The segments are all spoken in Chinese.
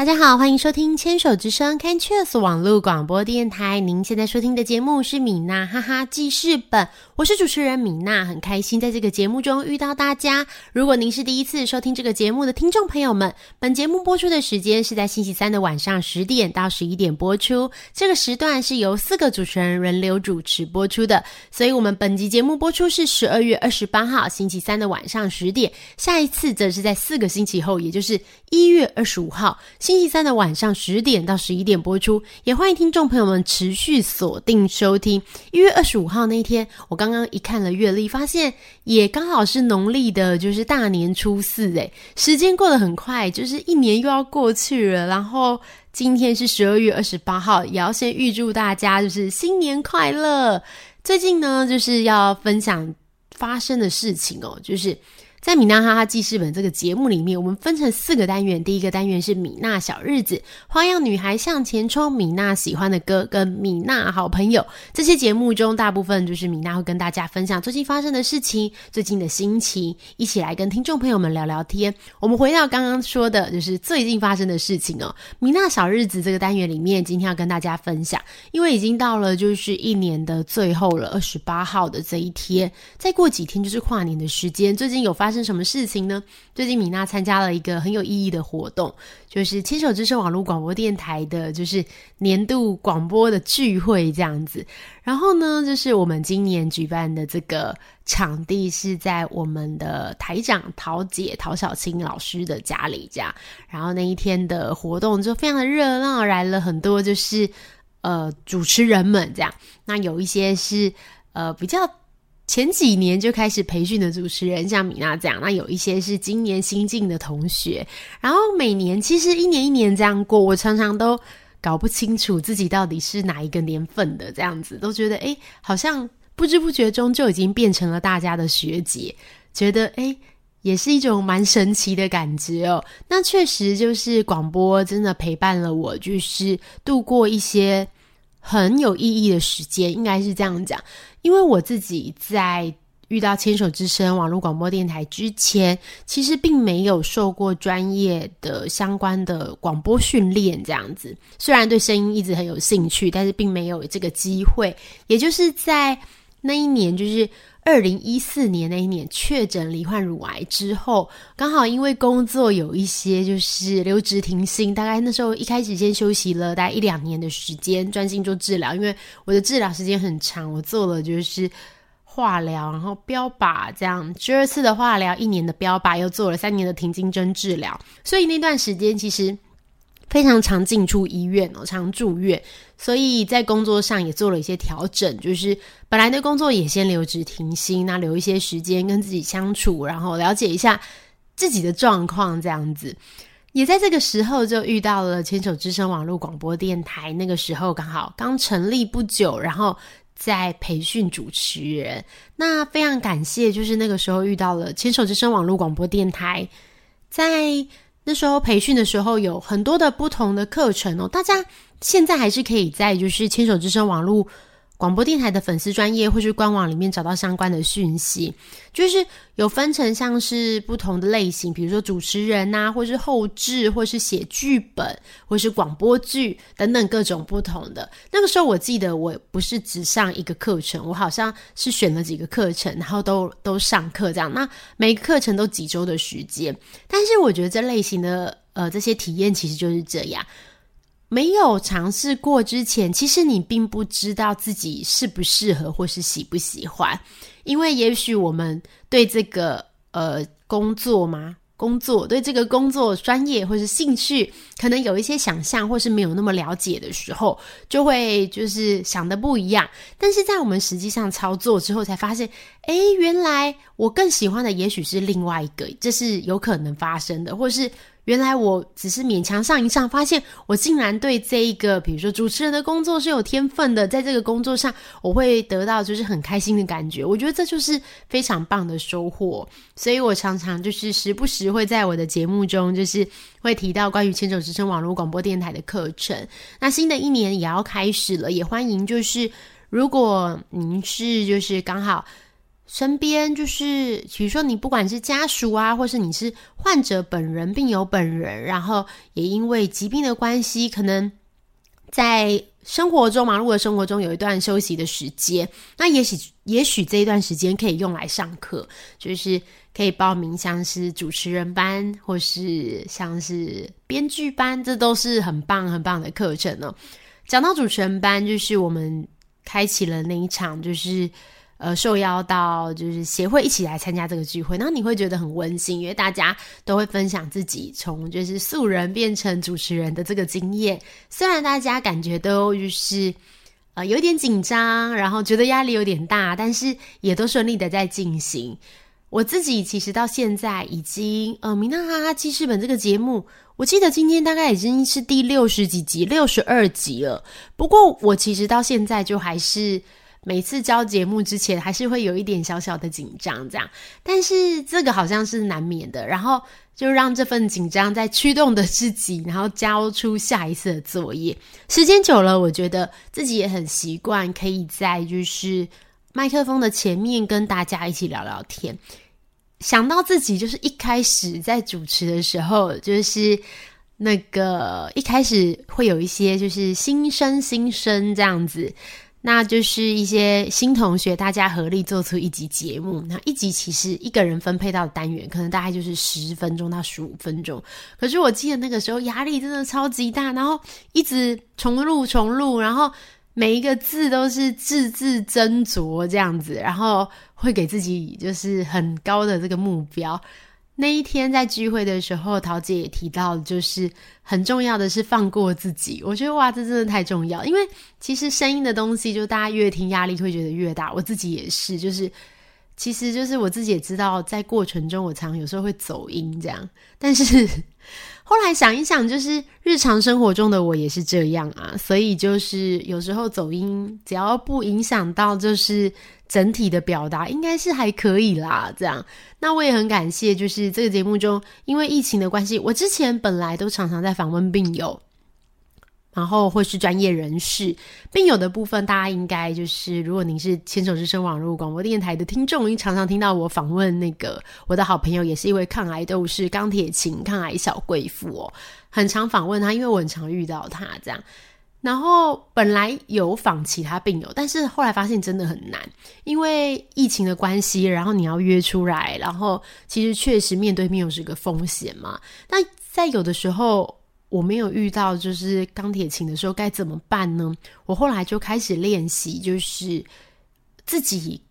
大家好，欢迎收听牵手之声 Canchus 网络广播电台。您现在收听的节目是米娜哈哈记事本，我是主持人米娜，很开心在这个节目中遇到大家。如果您是第一次收听这个节目的听众朋友们，本节目播出的时间是在星期三的晚上十点到十一点播出，这个时段是由四个主持人轮流主持播出的。所以，我们本集节目播出是十二月二十八号星期三的晚上十点，下一次则是在四个星期后，也就是一月二十五号星期。三的晚上十点到十一点播出，也欢迎听众朋友们持续锁定收听。一月二十五号那一天，我刚刚一看了月历，发现也刚好是农历的，就是大年初四。诶，时间过得很快，就是一年又要过去了。然后今天是十二月二十八号，也要先预祝大家就是新年快乐。最近呢，就是要分享发生的事情哦，就是。在米娜哈哈记事本这个节目里面，我们分成四个单元。第一个单元是米娜小日子，花样女孩向前冲，米娜喜欢的歌跟米娜好朋友。这些节目中，大部分就是米娜会跟大家分享最近发生的事情、最近的心情，一起来跟听众朋友们聊聊天。我们回到刚刚说的，就是最近发生的事情哦。米娜小日子这个单元里面，今天要跟大家分享，因为已经到了就是一年的最后了，二十八号的这一天，再过几天就是跨年的时间。最近有发发生什么事情呢？最近米娜参加了一个很有意义的活动，就是牵手之声网络广播电台的，就是年度广播的聚会这样子。然后呢，就是我们今年举办的这个场地是在我们的台长陶姐陶小青老师的家里这样。然后那一天的活动就非常的热闹，来了很多就是呃主持人们这样。那有一些是呃比较。前几年就开始培训的主持人，像米娜这样，那有一些是今年新进的同学。然后每年其实一年一年这样过，我常常都搞不清楚自己到底是哪一个年份的，这样子都觉得哎，好像不知不觉中就已经变成了大家的学姐，觉得哎，也是一种蛮神奇的感觉哦。那确实就是广播真的陪伴了我，就是度过一些很有意义的时间，应该是这样讲。因为我自己在遇到牵手之声网络广播电台之前，其实并没有受过专业的相关的广播训练，这样子。虽然对声音一直很有兴趣，但是并没有这个机会。也就是在那一年，就是二零一四年那一年确诊罹患乳癌之后，刚好因为工作有一些就是留职停薪，大概那时候一开始先休息了大概一两年的时间，专心做治疗。因为我的治疗时间很长，我做了就是。化疗，然后标靶这样，十二次的化疗，一年的标靶，又做了三年的停经针治疗，所以那段时间其实非常常进出医院哦，常住院，所以在工作上也做了一些调整，就是本来的工作也先留职停薪，那留一些时间跟自己相处，然后了解一下自己的状况，这样子，也在这个时候就遇到了牵手之声网络广播电台，那个时候刚好刚成立不久，然后。在培训主持人，那非常感谢，就是那个时候遇到了牵手之声网络广播电台，在那时候培训的时候有很多的不同的课程哦，大家现在还是可以在就是牵手之声网络。广播电台的粉丝专业或是官网里面找到相关的讯息，就是有分成像是不同的类型，比如说主持人呐，或是后置，或是写剧本，或是广播剧等等各种不同的。那个时候我记得我不是只上一个课程，我好像是选了几个课程，然后都都上课这样。那每个课程都几周的时间，但是我觉得这类型的呃这些体验其实就是这样。没有尝试过之前，其实你并不知道自己适不适合或是喜不喜欢，因为也许我们对这个呃工作嘛，工作对这个工作专业或是兴趣，可能有一些想象或是没有那么了解的时候，就会就是想的不一样。但是在我们实际上操作之后，才发现，哎，原来我更喜欢的也许是另外一个，这是有可能发生的，或是。原来我只是勉强上一上，发现我竟然对这一个，比如说主持人的工作是有天分的，在这个工作上我会得到就是很开心的感觉。我觉得这就是非常棒的收获，所以我常常就是时不时会在我的节目中，就是会提到关于牵手之声网络广播电台的课程。那新的一年也要开始了，也欢迎就是如果您是就是刚好。身边就是，比如说你不管是家属啊，或是你是患者本人、病友本人，然后也因为疾病的关系，可能在生活中忙碌的生活中有一段休息的时间，那也许也许这一段时间可以用来上课，就是可以报名像是主持人班，或是像是编剧班，这都是很棒很棒的课程呢。讲到主持人班，就是我们开启了那一场，就是。呃，受邀到就是协会一起来参加这个聚会，那你会觉得很温馨，因为大家都会分享自己从就是素人变成主持人的这个经验。虽然大家感觉都就是呃有点紧张，然后觉得压力有点大，但是也都顺利的在进行。我自己其实到现在已经呃《米娜哈哈记事本》这个节目，我记得今天大概已经是第六十几集、六十二集了。不过我其实到现在就还是。每次交节目之前，还是会有一点小小的紧张，这样，但是这个好像是难免的。然后就让这份紧张在驱动的自己，然后交出下一次的作业。时间久了，我觉得自己也很习惯，可以在就是麦克风的前面跟大家一起聊聊天。想到自己就是一开始在主持的时候，就是那个一开始会有一些就是新生新生这样子。那就是一些新同学，大家合力做出一集节目。那一集其实一个人分配到的单元，可能大概就是十分钟到十五分钟。可是我记得那个时候压力真的超级大，然后一直重录重录，然后每一个字都是字字斟酌这样子，然后会给自己就是很高的这个目标。那一天在聚会的时候，桃姐也提到，就是很重要的是放过自己。我觉得哇，这真的太重要，因为其实声音的东西，就大家越听压力会觉得越大。我自己也是，就是其实就是我自己也知道，在过程中我常有时候会走音这样，但是。后来想一想，就是日常生活中的我也是这样啊，所以就是有时候走音，只要不影响到就是整体的表达，应该是还可以啦。这样，那我也很感谢，就是这个节目中，因为疫情的关系，我之前本来都常常在访问病友。然后或是专业人士，病友的部分，大家应该就是，如果您是牵手之声网络广播电台的听众，您常常听到我访问那个我的好朋友，也是一位抗癌斗士钢铁琴抗癌小贵妇哦，很常访问他，因为我很常遇到他这样。然后本来有访其他病友，但是后来发现真的很难，因为疫情的关系，然后你要约出来，然后其实确实面对面又是个风险嘛。那在有的时候。我没有遇到就是钢铁琴的时候该怎么办呢？我后来就开始练习，就是自己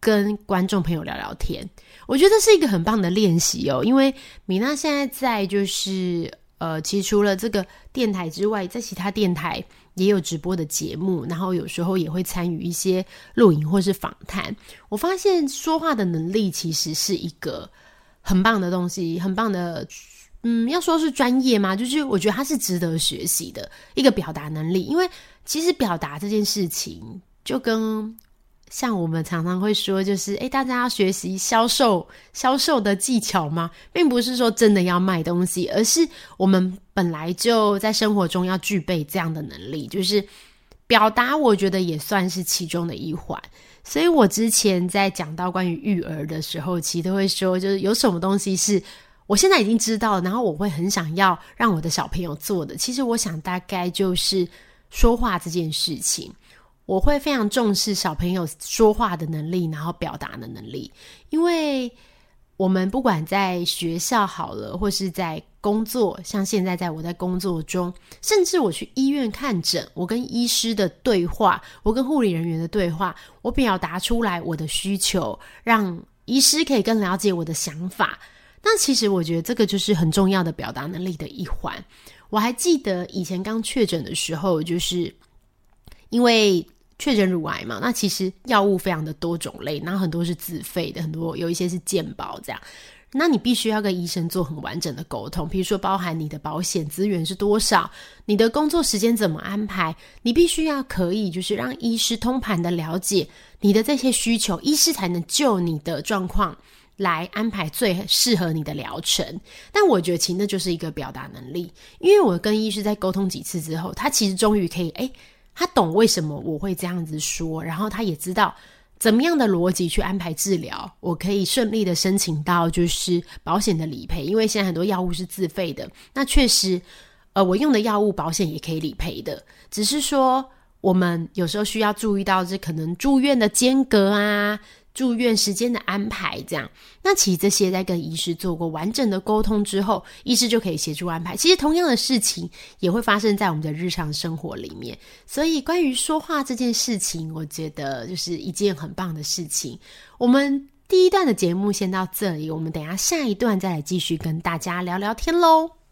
跟观众朋友聊聊天。我觉得是一个很棒的练习哦，因为米娜现在在就是呃，其实除了这个电台之外，在其他电台也有直播的节目，然后有时候也会参与一些录影或是访谈。我发现说话的能力其实是一个很棒的东西，很棒的。嗯，要说是专业吗？就是我觉得它是值得学习的一个表达能力，因为其实表达这件事情，就跟像我们常常会说，就是诶，大家要学习销售销售的技巧吗？并不是说真的要卖东西，而是我们本来就在生活中要具备这样的能力，就是表达。我觉得也算是其中的一环。所以我之前在讲到关于育儿的时候，其实都会说，就是有什么东西是。我现在已经知道，然后我会很想要让我的小朋友做的。其实我想大概就是说话这件事情，我会非常重视小朋友说话的能力，然后表达的能力。因为我们不管在学校好了，或是在工作，像现在在我在工作中，甚至我去医院看诊，我跟医师的对话，我跟护理人员的对话，我表达出来我的需求，让医师可以更了解我的想法。那其实我觉得这个就是很重要的表达能力的一环。我还记得以前刚确诊的时候，就是因为确诊乳癌嘛，那其实药物非常的多种类，然后很多是自费的，很多有一些是健保这样。那你必须要跟医生做很完整的沟通，比如说包含你的保险资源是多少，你的工作时间怎么安排，你必须要可以就是让医师通盘的了解你的这些需求，医师才能就你的状况。来安排最适合你的疗程，但我觉得其实那就是一个表达能力，因为我跟医师在沟通几次之后，他其实终于可以，诶，他懂为什么我会这样子说，然后他也知道怎么样的逻辑去安排治疗，我可以顺利的申请到就是保险的理赔，因为现在很多药物是自费的。那确实，呃，我用的药物保险也可以理赔的，只是说我们有时候需要注意到这可能住院的间隔啊。住院时间的安排，这样，那其实这些在跟医师做过完整的沟通之后，医师就可以协助安排。其实同样的事情也会发生在我们的日常生活里面。所以关于说话这件事情，我觉得就是一件很棒的事情。我们第一段的节目先到这里，我们等下下一段再来继续跟大家聊聊天喽。